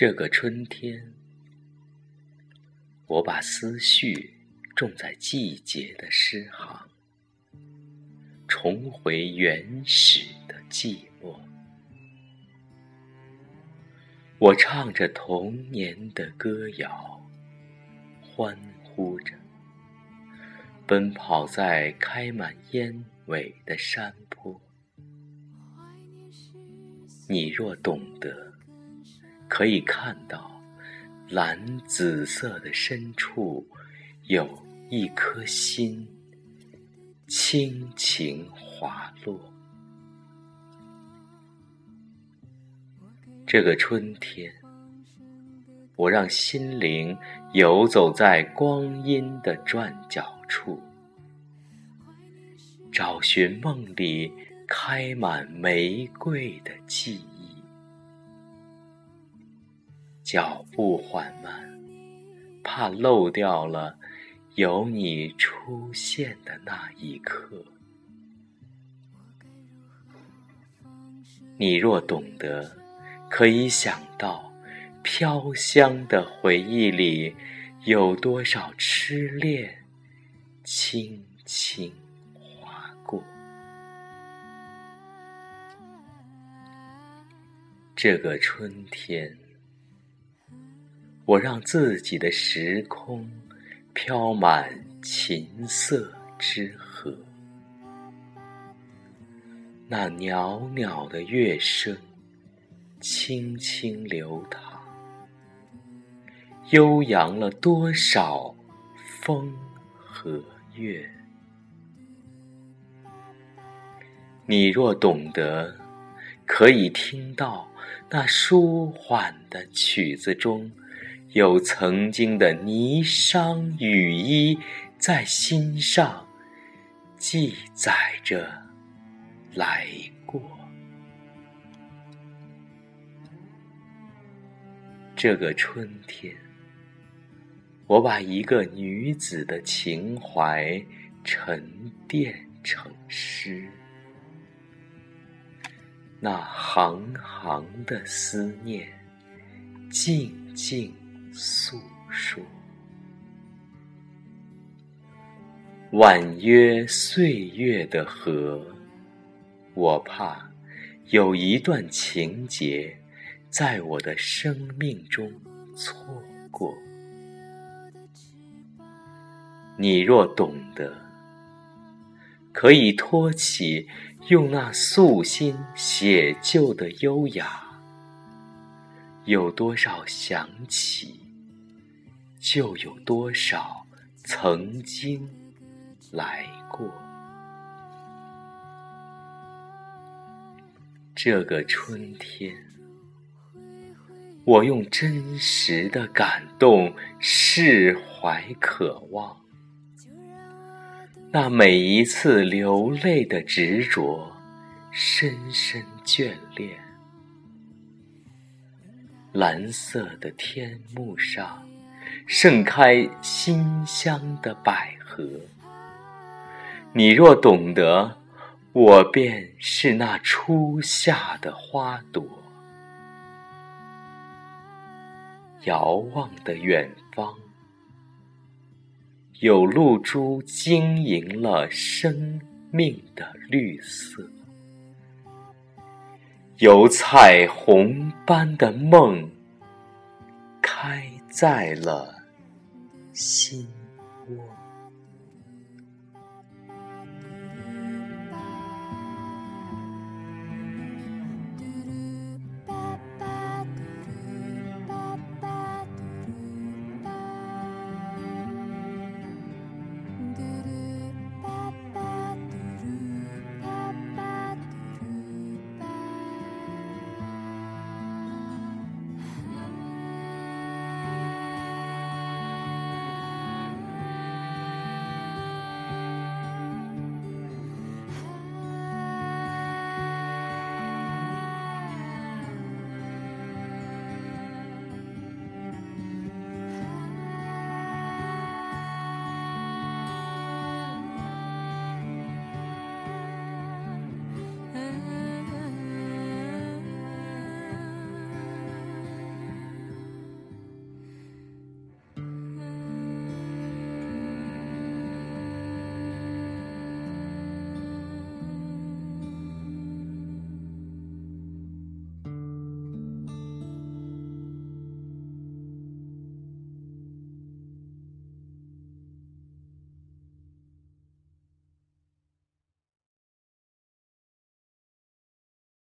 这个春天，我把思绪种在季节的诗行，重回原始的寂寞。我唱着童年的歌谣，欢呼着，奔跑在开满烟尾的山坡。你若懂得，可以看到蓝紫色的深处有一颗心，轻轻滑落。这个春天，我让心灵游走在光阴的转角处，找寻梦里。开满玫瑰的记忆，脚步缓慢，怕漏掉了有你出现的那一刻。你若懂得，可以想到飘香的回忆里有多少痴恋，轻轻划过。这个春天，我让自己的时空飘满琴瑟之和，那袅袅的乐声轻轻流淌，悠扬了多少风和月。你若懂得，可以听到。那舒缓的曲子中，有曾经的霓裳羽衣，在心上记载着来过。这个春天，我把一个女子的情怀沉淀成诗。那行行的思念，静静诉说。婉约岁月的河，我怕有一段情节，在我的生命中错过。你若懂得，可以托起。用那素心写就的优雅，有多少想起，就有多少曾经来过。这个春天，我用真实的感动释怀渴望。那每一次流泪的执着，深深眷恋。蓝色的天幕上，盛开馨香的百合。你若懂得，我便是那初夏的花朵。遥望的远方。有露珠晶莹了生命的绿色，有彩虹般的梦开在了心。